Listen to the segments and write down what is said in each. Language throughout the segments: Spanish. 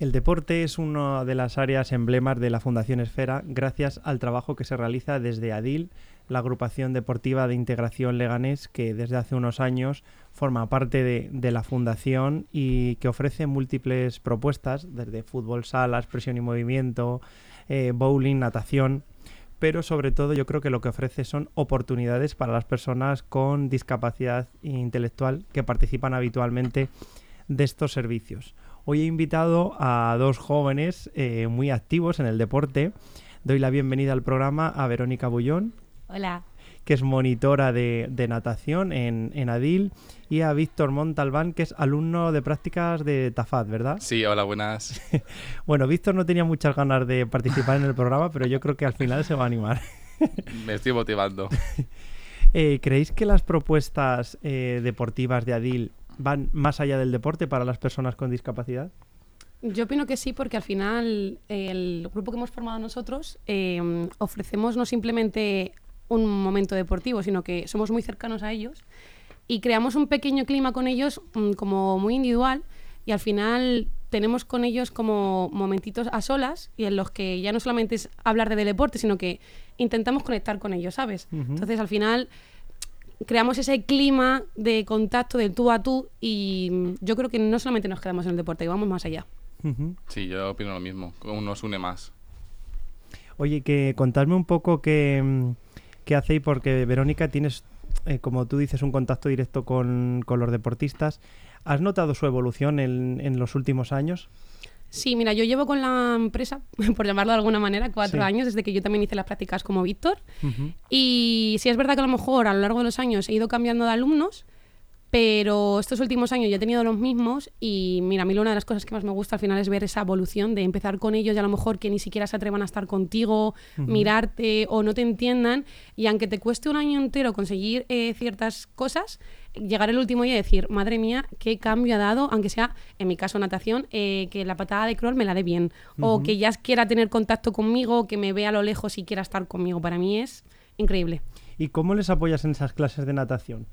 El deporte es una de las áreas emblemas de la Fundación Esfera gracias al trabajo que se realiza desde ADIL, la agrupación deportiva de integración Leganés, que desde hace unos años forma parte de, la fundación y que ofrece múltiples propuestas, desde fútbol sala, expresión y movimiento, eh, bowling, natación, pero sobre todo yo creo que lo que ofrece son oportunidades para las personas con discapacidad intelectual que participan habitualmente de estos servicios. Hoy he invitado a dos jóvenes eh, muy activos en el deporte. Doy la bienvenida al programa a Verónica Bullón. Hola. Que es monitora de, natación en, Adil. Y a Víctor Montalbán, que es alumno de prácticas de Tafad, ¿verdad? Sí, hola, buenas. bueno, Víctor no tenía muchas ganas de participar en el programa, pero yo creo que al final se va a animar. Me estoy motivando. Eh, ¿Creéis que las propuestas eh, deportivas de Adil van más allá del deporte para las personas con discapacidad? Yo opino que sí, porque al final el grupo que hemos formado nosotros em, ofrecemos no simplemente un momento deportivo, sino que somos muy cercanos a ellos y creamos un pequeño clima con ellos mm, como muy individual y al final tenemos con ellos como momentitos a solas y en los que ya no solamente es hablar de deporte, sino que intentamos conectar con ellos, ¿sabes? Entonces al final creamos ese clima de contacto del tú a tú y yo creo que no solamente nos quedamos en el deporte, que vamos más allá. Sí, yo opino lo mismo, nos une más. Oye, que contadme un poco qué, qué hacéis, porque Verónica, tienes, eh, como tú dices, un contacto directo con, con, los deportistas. ¿Has notado su evolución en, en los últimos años? Sí, mira, yo llevo con la empresa, por llamarlo de alguna manera, cuatro años, desde que yo también hice las prácticas como Víctor. Y sí es verdad que a lo mejor a lo largo de los años he ido cambiando de alumnos, pero estos últimos años ya he tenido los mismos y mira, a mí una de las cosas que más me gusta al final es ver esa evolución de empezar con ellos y a lo mejor que ni siquiera se atrevan a estar contigo, mirarte o no te entiendan. Y aunque te cueste un año entero conseguir eh, ciertas cosas, llegar el último día y decir, madre mía, qué cambio ha dado, aunque sea, en mi caso, natación, eh, que la patada de crawl me la dé bien. O que ya quiera tener contacto conmigo, que me vea a lo lejos y quiera estar conmigo. Para mí es increíble. ¿Y cómo les apoyas en esas clases de natación?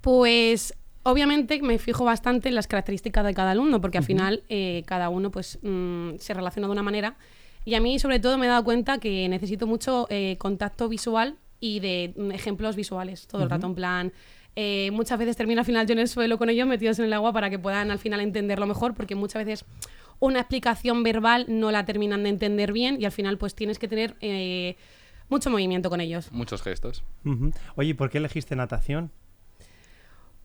Pues obviamente me fijo bastante en las características de cada alumno, porque al final eh, cada uno pues mm, se relaciona de una manera. Y a mí sobre todo me he dado cuenta que necesito mucho eh, contacto visual y de mm, ejemplos visuales todo el rato, en plan, eh, muchas veces termino al final yo en el suelo con ellos metidos en el agua para que puedan al final entenderlo mejor, porque muchas veces una explicación verbal no la terminan de entender bien y al final pues tienes que tener eh, mucho movimiento con ellos. Muchos gestos. Oye, ¿por qué elegiste natación?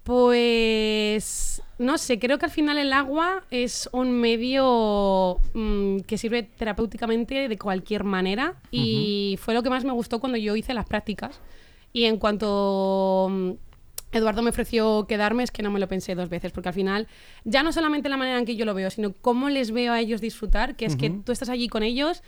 Pues no sé, creo que al final el agua es un medio mm, que sirve terapéuticamente de cualquier manera y fue lo que más me gustó cuando yo hice las prácticas. Y en cuanto mm, Eduardo me ofreció quedarme, es que no me lo pensé dos veces, porque al final, ya no solamente la manera en que yo lo veo, sino cómo les veo a ellos disfrutar, que es que tú estás allí con ellos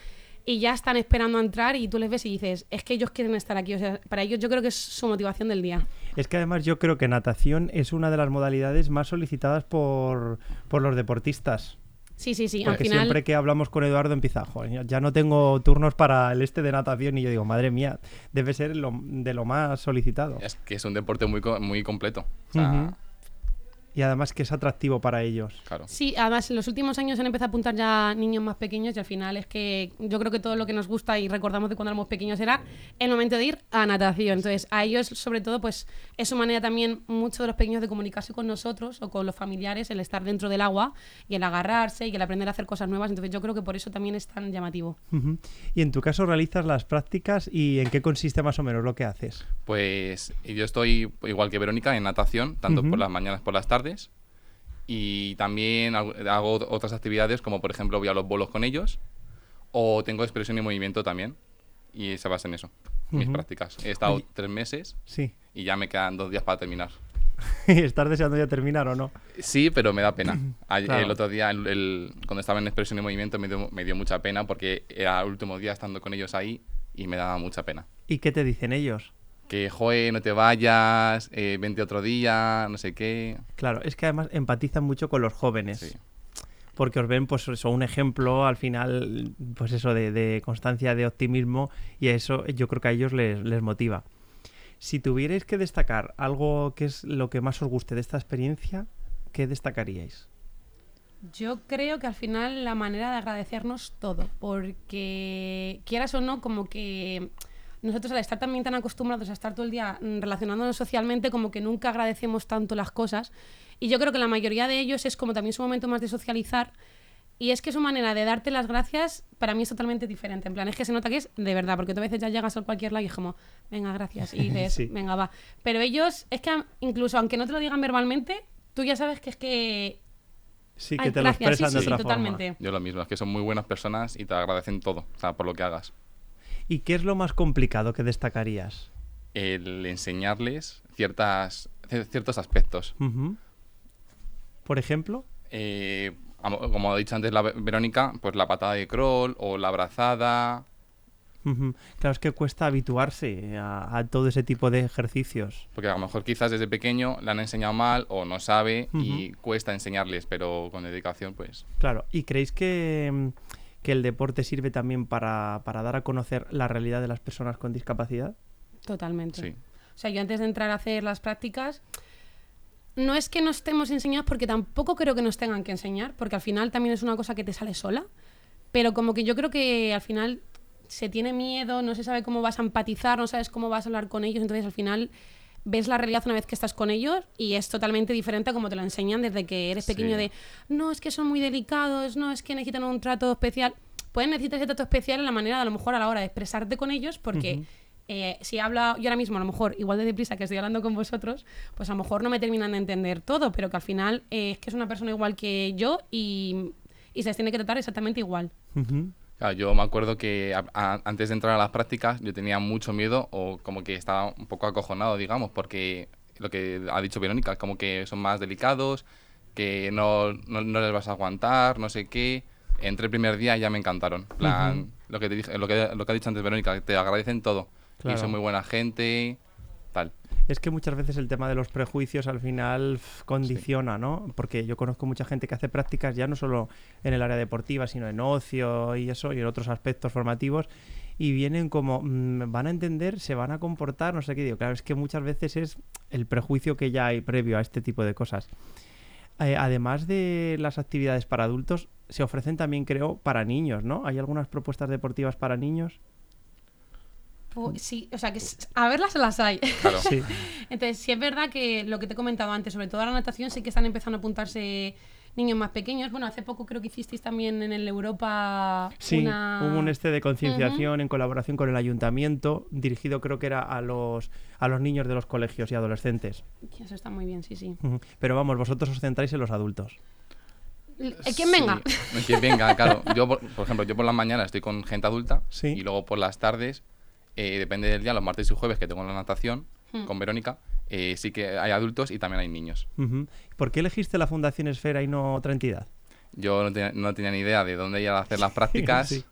y ya están esperando a entrar y tú les ves y dices, es que ellos quieren estar aquí. O sea, para ellos yo creo que es su motivación del día. Es que además yo creo que natación es una de las modalidades más solicitadas por, por los deportistas. Sí, sí, sí. Porque siempre que hablamos con Eduardo empieza, joder, ya no tengo turnos para el este de natación y yo digo, madre mía, debe ser de lo más solicitado. Es que es un deporte muy, muy completo. Y además que es atractivo para ellos. Claro. Sí, además en los últimos años han empezado a apuntar ya niños más pequeños y al final es que yo creo que todo lo que nos gusta y recordamos de cuando éramos pequeños era el momento de ir a natación. Entonces a ellos sobre todo pues es su manera también mucho de los pequeños de comunicarse con nosotros o con los familiares, el estar dentro del agua y el agarrarse y el aprender a hacer cosas nuevas. Entonces yo creo que por eso también es tan llamativo. Y en tu caso realizas las prácticas y en qué consiste más o menos lo que haces. Pues yo estoy igual que Verónica en natación, tanto por las mañanas por las tardes. Y también hago otras actividades, como por ejemplo voy a los bolos con ellos. O tengo expresión y movimiento también. Y se basa en eso, mis prácticas. He estado Oye. tres meses Sí. y ya me quedan dos días para terminar. ¿Estás deseando ya terminar o no? Sí, pero me da pena. Ayer- Claro. El otro día, el- el- cuando estaba en expresión y movimiento, me dio, me dio mucha pena porque era el último día estando con ellos ahí y me daba mucha pena. ¿Y qué te dicen ellos? Que, joe, no te vayas, eh, vente otro día, no sé qué. Claro, es que además empatizan mucho con los jóvenes. Sí. Porque os ven, pues eso, un ejemplo al final, pues eso, de, de constancia, de optimismo, y eso yo creo que a ellos les, les motiva. Si tuvierais que destacar algo que es lo que más os guste de esta experiencia, ¿qué destacaríais? Yo creo que al final la manera de agradecernos todo, porque quieras o no, como que nosotros al estar también tan acostumbrados a estar todo el día mm, relacionándonos socialmente, como que nunca agradecemos tanto las cosas. Y yo creo que la mayoría de ellos es como también su momento más de socializar. Y es que su manera de darte las gracias para mí es totalmente diferente. En plan, es que se nota que es de verdad, porque tú a veces ya llegas a cualquier lado y es como, venga, gracias. Y dices, Sí. venga, va. Pero ellos, es que incluso aunque no te lo digan verbalmente, tú ya sabes que es que Sí, que Ay, te gracias, lo expresan sí, de sí, otra totalmente. Yo lo mismo, es que son muy buenas personas y te agradecen todo, o sea, por lo que hagas. ¿Y qué es lo más complicado que destacarías? El enseñarles ciertas, cier- ciertos aspectos. Por ejemplo, Eh, como ha dicho antes la Ve- Verónica, pues la patada de crawl o la abrazada. Claro, es que cuesta habituarse a, a todo ese tipo de ejercicios. Porque a lo mejor quizás desde pequeño le han enseñado mal o no sabe y cuesta enseñarles, pero con dedicación, pues Claro, ¿y creéis que, mm, que el deporte sirve también para, para dar a conocer la realidad de las personas con discapacidad? Totalmente. sí. O sea, yo antes de entrar a hacer las prácticas, no es que no estemos enseñados porque tampoco creo que nos tengan que enseñar, porque al final también es una cosa que te sale sola, pero como que yo creo que al final se tiene miedo, no se sabe cómo vas a empatizar, no sabes cómo vas a hablar con ellos, entonces al final ves la realidad una vez que estás con ellos y es totalmente diferente a como te lo enseñan desde que eres pequeño Sí. de no, es que son muy delicados, no, es que necesitan un trato especial. Pueden necesitar ese trato especial en la manera de a lo mejor a la hora de expresarte con ellos porque eh, si habla yo ahora mismo a lo mejor igual de deprisa que estoy hablando con vosotros, pues a lo mejor no me terminan de entender todo, pero que al final eh, es que es una persona igual que yo y, y se les tiene que tratar exactamente igual. Ujú. Claro, yo me acuerdo que a- a- antes de entrar a las prácticas yo tenía mucho miedo o como que estaba un poco acojonado, digamos, porque lo que ha dicho Verónica, como que son más delicados, que no, no, no les vas a aguantar, no sé qué. Entré el primer día y ya me encantaron. Lo, que te dije, lo, que, lo que ha dicho antes Verónica, que te agradecen todo. Claro. Y son muy buena gente. Es que muchas veces el tema de los prejuicios al final condiciona, ¿no? Porque yo conozco mucha gente que hace prácticas ya no solo en el área deportiva, sino en ocio y eso, y en otros aspectos formativos, y vienen como, mm, van a entender, se van a comportar, no sé qué digo. Claro, es que muchas veces es el prejuicio que ya hay previo a este tipo de cosas. Eh, además de las actividades para adultos, se ofrecen también, creo, para niños, ¿no? ¿Hay algunas propuestas deportivas para niños? Pues sí, o sea, que a verlas las hay. Claro. Sí. Entonces, sí es verdad que lo que te he comentado antes, sobre todo la natación, sí que están empezando a apuntarse niños más pequeños. Bueno, hace poco creo que hicisteis también en el Europa Sí, una... hubo un este de concienciación en colaboración con el ayuntamiento, dirigido creo que era a los, a los niños de los colegios y adolescentes. Eso está muy bien, sí, sí. Pero vamos, vosotros os centráis en los adultos. Eh, ¿Quién venga? Sí, quien venga, claro. Yo, por, por ejemplo, yo por las mañanas estoy con gente adulta Sí. y luego por las tardes, eh, depende del día, los martes y jueves que tengo la natación Hmm. con Verónica, eh, sí que hay adultos y también hay niños. ¿Por qué elegiste la Fundación Esfera y no otra entidad? Yo no tenía, no tenía ni idea de dónde ir a hacer las prácticas sí.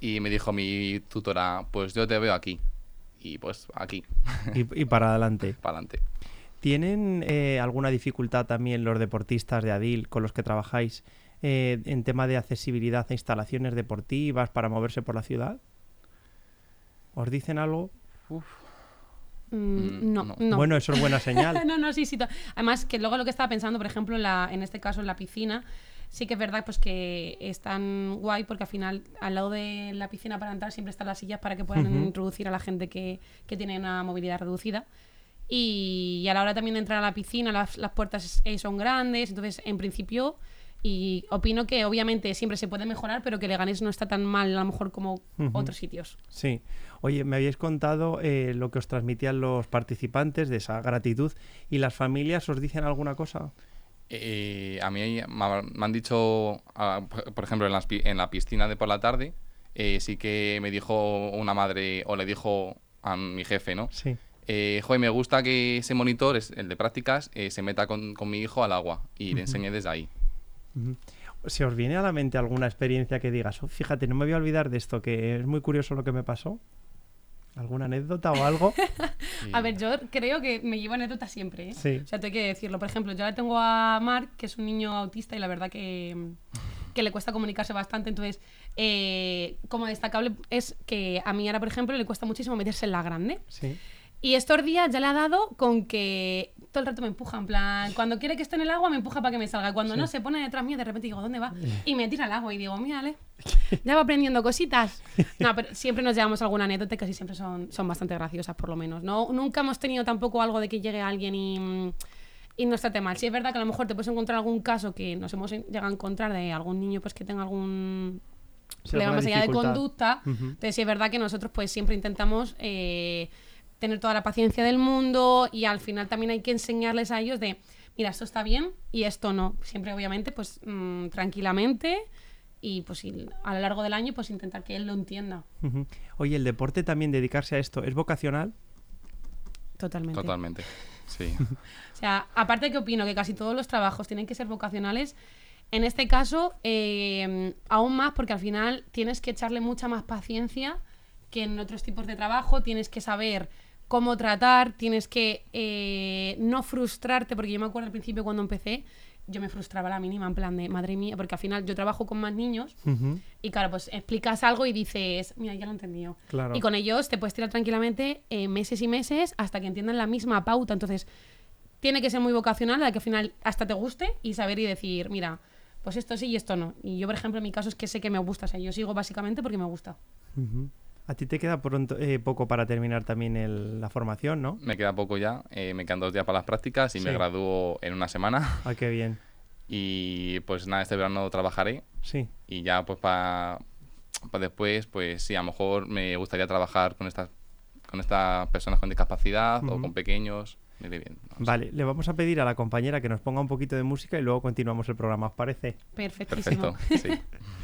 y me dijo mi tutora, pues yo te veo aquí. Y pues aquí, Y, y para adelante. para adelante. ¿Tienen eh, alguna dificultad también los deportistas de Adil con los que trabajáis eh, en tema de accesibilidad a instalaciones deportivas para moverse por la ciudad? ¿Os dicen algo? Mm, no, no, Bueno, eso es buena señal. no, no, sí, sí. Además, que luego lo que estaba pensando, por ejemplo, en, la, en este caso en la piscina, sí que es verdad pues que es tan guay porque al final al lado de la piscina para entrar siempre están las sillas para que puedan introducir a la gente que, que, tiene una movilidad reducida. Y, a la hora también de entrar a la piscina, las, las puertas eh, son grandes, entonces en principio y opino que obviamente siempre se puede mejorar, pero que Leganés no está tan mal a lo mejor como otros sitios. Sí. Oye, me habíais contado eh, lo que os transmitían los participantes de esa gratitud y las familias os dicen alguna cosa. Eh, a mí me han dicho, por ejemplo, en, la piscina de por la tarde, eh, sí que me dijo una madre o le dijo a mi jefe, ¿no? Sí. Eh, joder, me gusta que ese monitor, el de prácticas, se meta con, mi hijo al agua y le enseñe desde ahí. ¿Se os viene a la mente alguna experiencia que digas, oh, fíjate, no me voy a olvidar de esto, que es muy curioso lo que me pasó? ¿Alguna anécdota o algo? a ver, yo creo que me llevo anécdotas siempre. ¿eh? Sí. O sea, tengo que decirlo. Por ejemplo, yo ahora tengo a Mark, que es un niño autista y la verdad que, que le cuesta comunicarse bastante. Entonces, eh, como destacable es que a mí ahora, por ejemplo, le cuesta muchísimo meterse en la grande. Sí. Y estos días ya le ha dado con que todo el rato me empuja, en plan, cuando quiere que esté en el agua me empuja para que me salga. Cuando no se pone detrás mío, de repente digo, ¿dónde va? Y me tira al agua y digo, mírale, ya va aprendiendo cositas. No, pero siempre nos llevamos alguna anécdota que casi siempre son, son bastante graciosas, por lo menos. No, nunca hemos tenido tampoco algo de que llegue alguien y, y nos trate mal. Sí es verdad que a lo mejor te puedes encontrar algún caso que nos hemos llegado a encontrar de algún niño pues que tenga algún problema más allá de conducta. Entonces sí es verdad que nosotros pues siempre intentamos... Eh, tener toda la paciencia del mundo y al final también hay que enseñarles a ellos de, mira, esto está bien y esto no. Siempre, obviamente, pues mm, tranquilamente y pues a lo largo del año pues intentar que él lo entienda. Oye, ¿el deporte también dedicarse a esto es vocacional? Totalmente. Totalmente, sí. o sea, aparte que opino que casi todos los trabajos tienen que ser vocacionales, en este caso eh, aún más porque al final tienes que echarle mucha más paciencia que en otros tipos de trabajo, tienes que saber cómo tratar, tienes que eh, no frustrarte, porque yo me acuerdo al principio cuando empecé, yo me frustraba la mínima, en plan de, madre mía, porque al final yo trabajo con más niños y claro, pues explicas algo y dices, mira, ya lo he entendido. Y con ellos te puedes tirar tranquilamente eh, meses y meses hasta que entiendan la misma pauta. Entonces, tiene que ser muy vocacional, la que al final hasta te guste y saber y decir, mira, pues esto sí y esto no. Y yo, por ejemplo, en mi caso es que sé que me gusta, o sea, yo sigo básicamente porque me gusta. A ti te queda pronto, eh, poco para terminar también la formación, ¿no? Me queda poco ya. Eh, me quedan dos días para las prácticas y me gradúo en una semana. Ah, qué bien. Y pues nada, este verano trabajaré. Sí. Y ya pues para después, pues sí, a lo mejor me gustaría trabajar con estas, con estas personas con discapacidad o con pequeños. Bien, vale, le vamos a pedir a la compañera que nos ponga un poquito de música y luego continuamos el programa, ¿os parece? Perfectísimo. Perfecto, sí.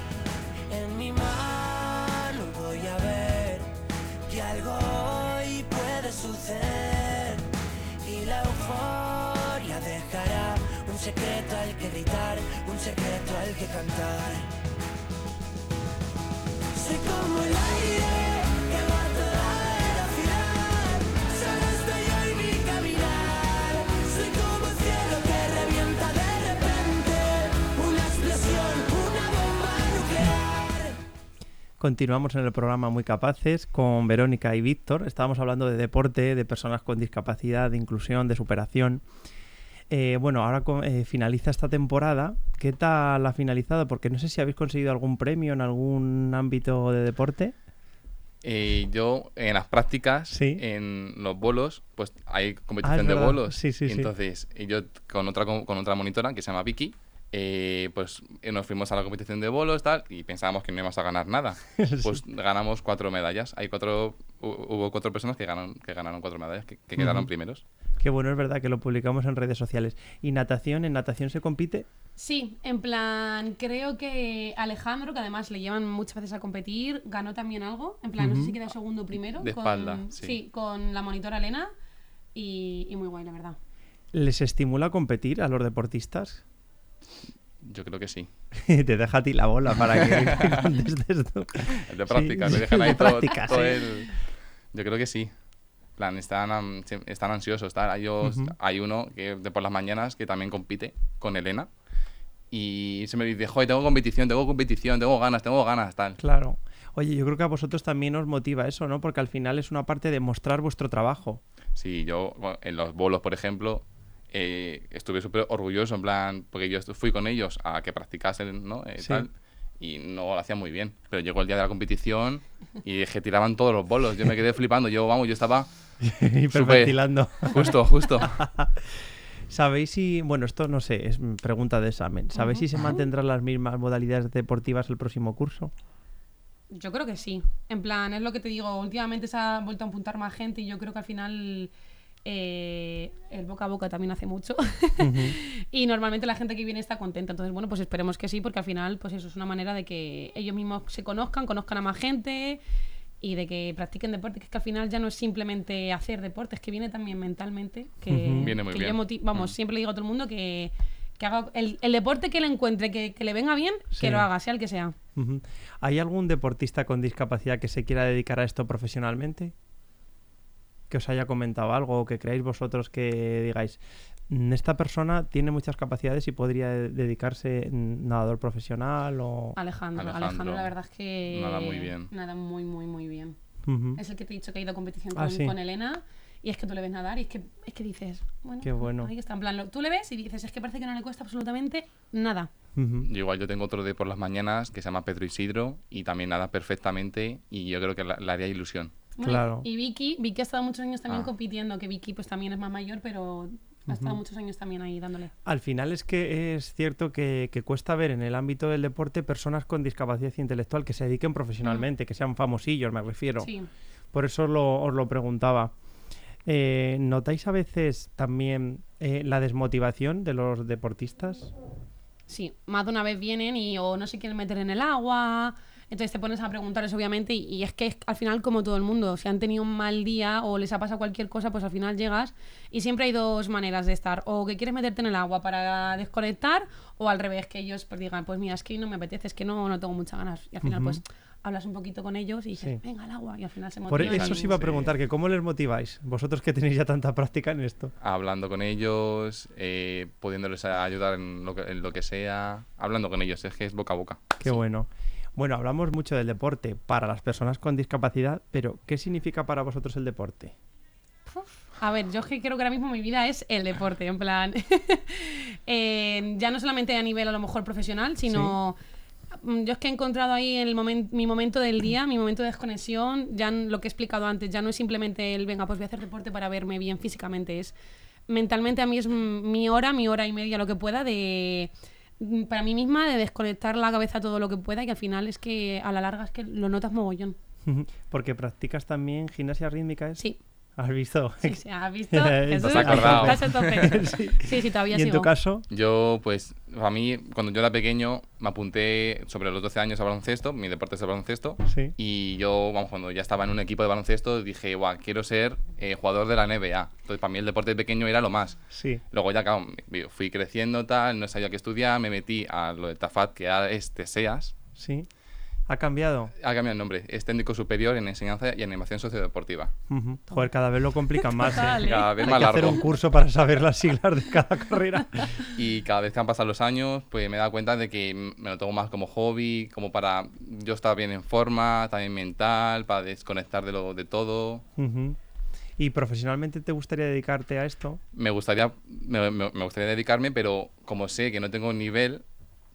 Secreto al que cantar. Como el aire. Continuamos en el programa Muy Capaces con Verónica y Víctor. Estábamos hablando de deporte, de personas con discapacidad, de inclusión, de superación. Eh, bueno, ahora eh, finaliza esta temporada. ¿Qué tal ha finalizado? Porque no sé si habéis conseguido algún premio en algún ámbito de deporte. Eh, yo en las prácticas, en los bolos, pues hay competición ah, de bolos. Sí, sí, entonces, yo con otra, con otra monitora que se llama Vicky, eh, pues eh, nos fuimos a la competición de bolos tal, y pensábamos que no íbamos a ganar nada. Pues ganamos cuatro medallas. Hay cuatro, hu- hubo cuatro personas que ganaron, que ganaron cuatro medallas, que, que quedaron primeros. Qué bueno, es verdad que lo publicamos en redes sociales. ¿Y natación? ¿En natación se compite? Sí, en plan, creo que Alejandro, que además le llevan muchas veces a competir, ganó también algo. En plan, no sé si quedó segundo o primero. De con- espalda, sí. con la monitora Elena. Y, y muy guay, la verdad. ¿Les estimula a competir a los deportistas? Yo creo que sí. Te deja a ti la bola para que contestes tú. De práctica, sí, me dejan de ahí todo, práctica, todo sí. el- Yo creo que sí. Plan, están, están ansiosos. tal. Hay, os- Ujú. hay uno que de por las mañanas que también compite con Elena. Y se me dice, joder, tengo competición, tengo competición, tengo ganas, tengo ganas, tal. Claro. Oye, yo creo que a vosotros también os motiva eso, ¿no? Porque al final es una parte de mostrar vuestro trabajo. Sí, yo en los bolos, por ejemplo, eh, estuve súper orgulloso, en plan, porque yo fui con ellos a que practicasen, ¿no? Eh, Sí. tal, y no lo hacían muy bien. Pero llegó el día de la competición y que tiraban todos los bolos. Yo me quedé flipando. Yo, vamos, yo estaba Hiperventilando. justo, justo. ¿Sabéis si, bueno, esto no sé, es pregunta de examen. ¿Sabéis si se mantendrán las mismas modalidades deportivas el próximo curso? Yo creo que sí. En plan, es lo que te digo, últimamente se ha vuelto a apuntar más gente y yo creo que al final eh, el boca a boca también hace mucho. y normalmente la gente que viene está contenta. Entonces, bueno, pues esperemos que sí, porque al final, pues eso es una manera de que ellos mismos se conozcan, conozcan a más gente y de que practiquen deporte, que es que al final ya no es simplemente hacer deporte, es que viene también mentalmente. Que, Ujú. Viene muy que bien. yo vamos, Mm. siempre le digo a todo el mundo que, que haga el, el deporte que le encuentre, que, que le venga bien, Sí. que lo haga, sea el que sea. ¿Hay algún deportista con discapacidad que se quiera dedicar a esto profesionalmente? Que os haya comentado algo o que creáis vosotros que digáis, "Mm, esta persona tiene muchas capacidades y podría de- dedicarse mm, nadador profesional o... Alejandro, Alejandro. Alejandro, la verdad es que Nada muy bien. Nada muy, muy, muy bien. Es el que te he dicho que ha ido a competición Ah, con, sí. con Elena y es que tú le ves nadar y es que, es que dices, bueno, Qué bueno. ahí está. En plan, lo- tú le ves y dices, es que parece que no le cuesta absolutamente nada. Yo igual yo tengo otro de por las mañanas que se llama Pedro Isidro y también nada perfectamente y yo creo que la- le haría ilusión. Bueno, Claro. Y Vicky, Vicky ha estado muchos años también Ah. compitiendo, que Vicky pues también es más mayor, pero ha estado muchos años también ahí dándole. Al final es que es cierto que, que cuesta ver en el ámbito del deporte personas con discapacidad intelectual que se dediquen profesionalmente, que sean famosillos, me refiero. Sí. Por eso os lo, os lo preguntaba. Eh, ¿Notáis a veces también eh, la desmotivación de los deportistas? Sí, más de una vez vienen y o no se quieren meter en el agua, entonces te pones a preguntarles obviamente y, y es que es al final como todo el mundo, si han tenido un mal día o les ha pasado cualquier cosa, pues al final llegas y siempre hay dos maneras de estar, o que quieres meterte en el agua para desconectar o al revés, que ellos pues digan, pues mira, es que no me apetece, es que no, no tengo muchas ganas y al final Ujú. pues hablas un poquito con ellos y dices, Sí. venga al agua y al final se Por motivan. eso y- os iba a Sí. preguntar que cómo les motiváis, vosotros que tenéis ya tanta práctica en esto. Hablando con ellos, eh, pudiéndoles ayudar en lo, que, en lo que sea, hablando con ellos, es que es boca a boca. Qué bueno. Bueno, hablamos mucho del deporte para las personas con discapacidad, pero ¿qué significa para vosotros el deporte? A ver, yo que creo que ahora mismo mi vida es el deporte, en plan. eh, ya no solamente a nivel a lo mejor profesional, sino. mm, Yo es que he encontrado ahí el momen- mi momento del día, mi momento de desconexión. Ya lo que he explicado antes, ya no es simplemente el venga, pues voy a hacer deporte para verme bien físicamente. Es mentalmente a mí es mi hora, mi hora y media, lo que pueda, de para mí misma, de desconectar la cabeza todo lo que pueda y que al final es que a la larga es que lo notas mogollón. Porque practicas también gimnasia rítmica, ¿es? Sí, ¿Has visto? sí, sí, ¿has visto? Jesús? acordado. Estás a tope. Sí, sí, todavía ¿Y en tu caso? Yo, pues, a mí, cuando yo era pequeño, me apunté sobre los 12 años a baloncesto, mi deporte es el baloncesto, Sí. y yo, vamos, cuando ya estaba en un equipo de baloncesto, dije, guau, quiero ser eh, jugador de la NBA. Entonces, para mí el deporte pequeño era lo más. Sí. Luego ya, claro, fui creciendo, tal, no sabía qué estudiar, me metí a lo de Tafat, que ahora es TESEAS, Sí. ¿Ha cambiado? ha cambiado el nombre, es técnico superior en enseñanza y animación sociodeportiva. Ujú. Joder, cada vez lo complican más. ¿eh? Cada vez Hay más que hacer largo. un curso para saber las siglas de cada carrera. Y cada vez que han pasado los años, pues me he dado cuenta de que me lo tomo más como hobby, como para yo estar bien en forma, también mental, para desconectar de, lo, de todo. Ujú. ¿Y profesionalmente te gustaría dedicarte a esto? Me gustaría, me, me- me gustaría dedicarme, pero como sé que no tengo nivel,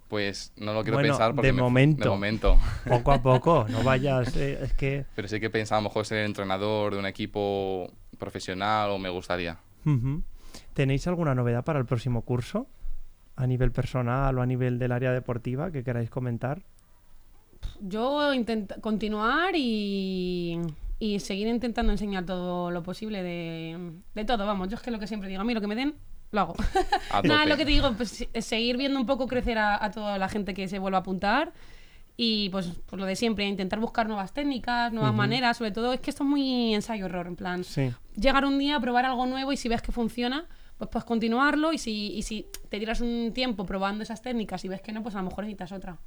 pues no lo quiero Bueno, pensar porque de me- momento. de momento. Poco a poco, no vayas. eh, es que. Pero sí que pensaba a lo mejor ser entrenador de un equipo profesional o me gustaría. ¿Tenéis alguna novedad para el próximo curso? a nivel personal o a nivel del área deportiva que queráis comentar. Yo intento continuar y, y seguir intentando enseñar todo lo posible de, de todo, vamos, yo es que lo que siempre digo, a mí lo que me den, lo hago. A Nada, lo que te digo, pues es seguir viendo un poco crecer a, a toda la gente que se vuelva a apuntar y pues, pues lo de siempre, intentar buscar nuevas técnicas, nuevas maneras, sobre todo es que esto es muy ensayo-error, en plan, Sí. llegar un día, probar algo nuevo y si ves que funciona, pues puedes continuarlo y si, y si te tiras un tiempo probando esas técnicas y ves que no, pues a lo mejor necesitas otra.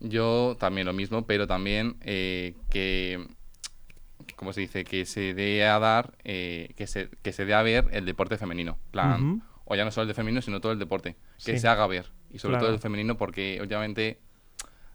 Yo también lo mismo, pero también eh, que, ¿cómo se dice? Que se dé a dar, eh, que, se, que se dé a ver el deporte femenino. plan. O ya no solo el de femenino, sino todo el deporte. Que Sí. se haga ver. Y sobre Claro. todo el femenino, porque obviamente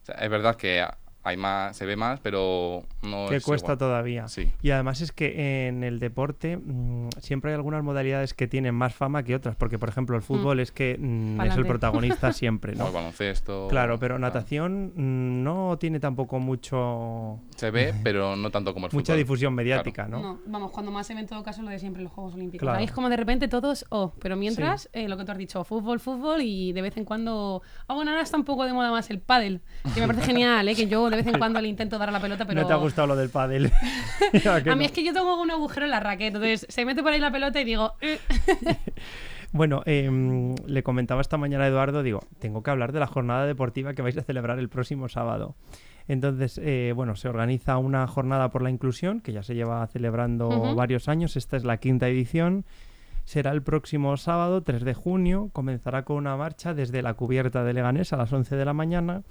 o sea, es verdad que hay más, se ve más, pero no que es cuesta igual. todavía. Sí. Y además es que en el deporte mm, siempre hay algunas modalidades que tienen más fama que otras, porque por ejemplo el fútbol es que mm, es el protagonista siempre, O ¿no? el baloncesto. Claro, pero natación mm, no tiene tampoco mucho Se ve, pero no tanto como el mucha fútbol. difusión mediática, ¿no? No, vamos, cuando más se ve en todo caso lo de siempre en los Juegos Olímpicos. Claro. Ahí es como de repente todos, oh, pero mientras, eh, lo que tú has dicho, fútbol, fútbol y de vez en cuando... Ah, bueno, ahora está un poco de moda más el pádel, que me parece genial, ¿eh? que yo de vez en cuando le intento dar a la pelota, pero... No te ha gustado lo del pádel. ¿A mí no? es que yo tengo un agujero en la raqueta, entonces se mete por ahí la pelota y digo... "Eh". Bueno, em, le comentaba esta mañana a Eduardo, digo, tengo que hablar de la jornada deportiva que vais a celebrar el próximo sábado. Entonces, eh, bueno, se organiza una jornada por la inclusión, que ya se lleva celebrando varios años, esta es la quinta edición. Será el próximo sábado, 3 de junio, comenzará con una marcha desde la cubierta de Leganés a las 11 de la mañana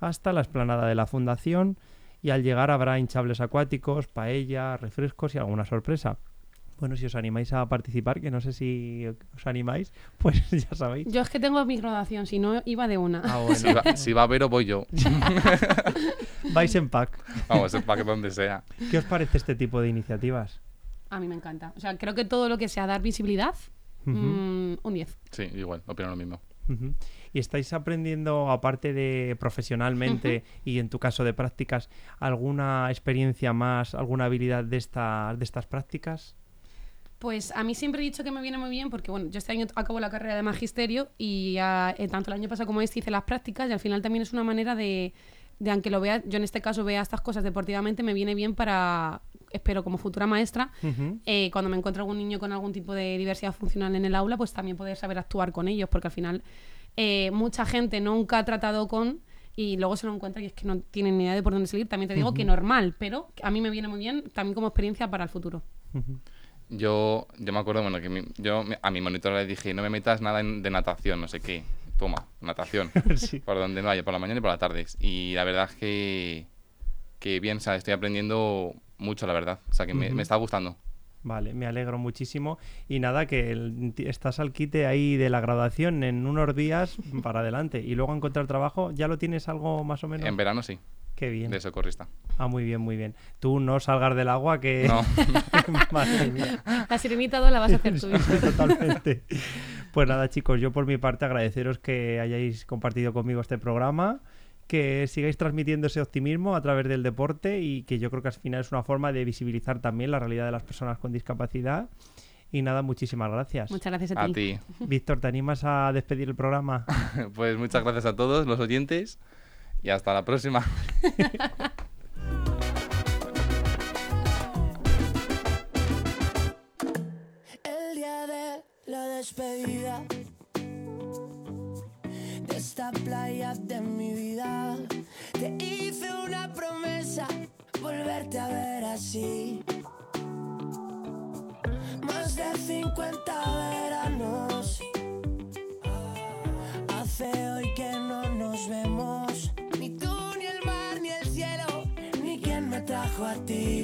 hasta la explanada de la Fundación y al llegar habrá hinchables acuáticos, paella, refrescos y alguna sorpresa. Bueno, si os animáis a participar, que no sé si os animáis, pues ya sabéis. Yo es que tengo mi graduación, si no iba de una. Ah, bueno. Si va, si va a ver o voy yo. Vais en pack. Vamos, para que donde sea. ¿Qué os parece este tipo de iniciativas? A mí me encanta. O sea, creo que todo lo que sea dar visibilidad, mm, un 10. Sí, igual, opino lo mismo. Ujú. ¿Y estáis aprendiendo, aparte de profesionalmente y en tu caso de prácticas, alguna experiencia más, alguna habilidad de, esta, de estas prácticas? Pues a mí siempre he dicho que me viene muy bien porque, bueno, yo este año acabo la carrera de magisterio y eh, tanto el año pasado como este hice las prácticas y al final también es una manera de, de, aunque lo vea, yo en este caso vea estas cosas deportivamente, me viene bien para, espero como futura maestra, eh, cuando me encuentre algún niño con algún tipo de diversidad funcional en el aula, pues también poder saber actuar con ellos, porque al final eh, mucha gente nunca ha tratado con y luego se lo encuentra y es que no tienen ni idea de por dónde salir. También te digo que normal, pero a mí me viene muy bien también como experiencia para el futuro. Yo, yo me acuerdo, bueno, que mi- yo me- a mi monitora le dije, no me metas nada en- de natación, no sé qué. Toma, natación. Sí. Por donde no haya, por la mañana y por las tardes. Y la verdad es que, que bien, o sea, estoy aprendiendo mucho, la verdad. O sea, que me está gustando. Vale, me alegro muchísimo. Y nada, que el- estás al quite ahí de la graduación en unos días para adelante. Y luego encontrar trabajo, ¿ya lo tienes algo más o menos? En verano sí, Qué bien. de socorrista. Ah, muy bien, muy bien. Tú no salgas del agua que... No. Madre mía. La sirenita 2 la vas a hacer tú. Totalmente. Pues nada, chicos, yo por mi parte agradeceros que hayáis compartido conmigo este programa, que sigáis transmitiendo ese optimismo a través del deporte y que yo creo que al final es una forma de visibilizar también la realidad de las personas con discapacidad. Y nada, muchísimas gracias. Muchas gracias a A ti. ti. Víctor, ¿te animas a despedir el programa? Pues muchas gracias a todos los oyentes y hasta la próxima. El día de la despedida de esta playa de mi vida, te hice una promesa, volverte a ver así. Más de 50 veranos hace hoy que no nos vemos. Ni tú, ni el mar, ni el cielo, ni quien me trajo a ti.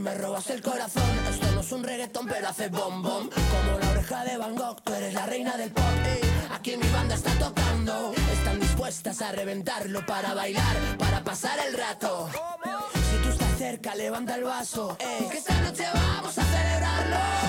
Me robas el corazón. Esto no es un reggaetón, pero hace bom bom. Como la oreja de Van Gogh, tú eres la reina del pop. Aquí mi banda está tocando. Están dispuestas a reventarlo para bailar, para pasar el rato. Si tú estás cerca, levanta el vaso. Eh, que esta noche vamos a celebrarlo.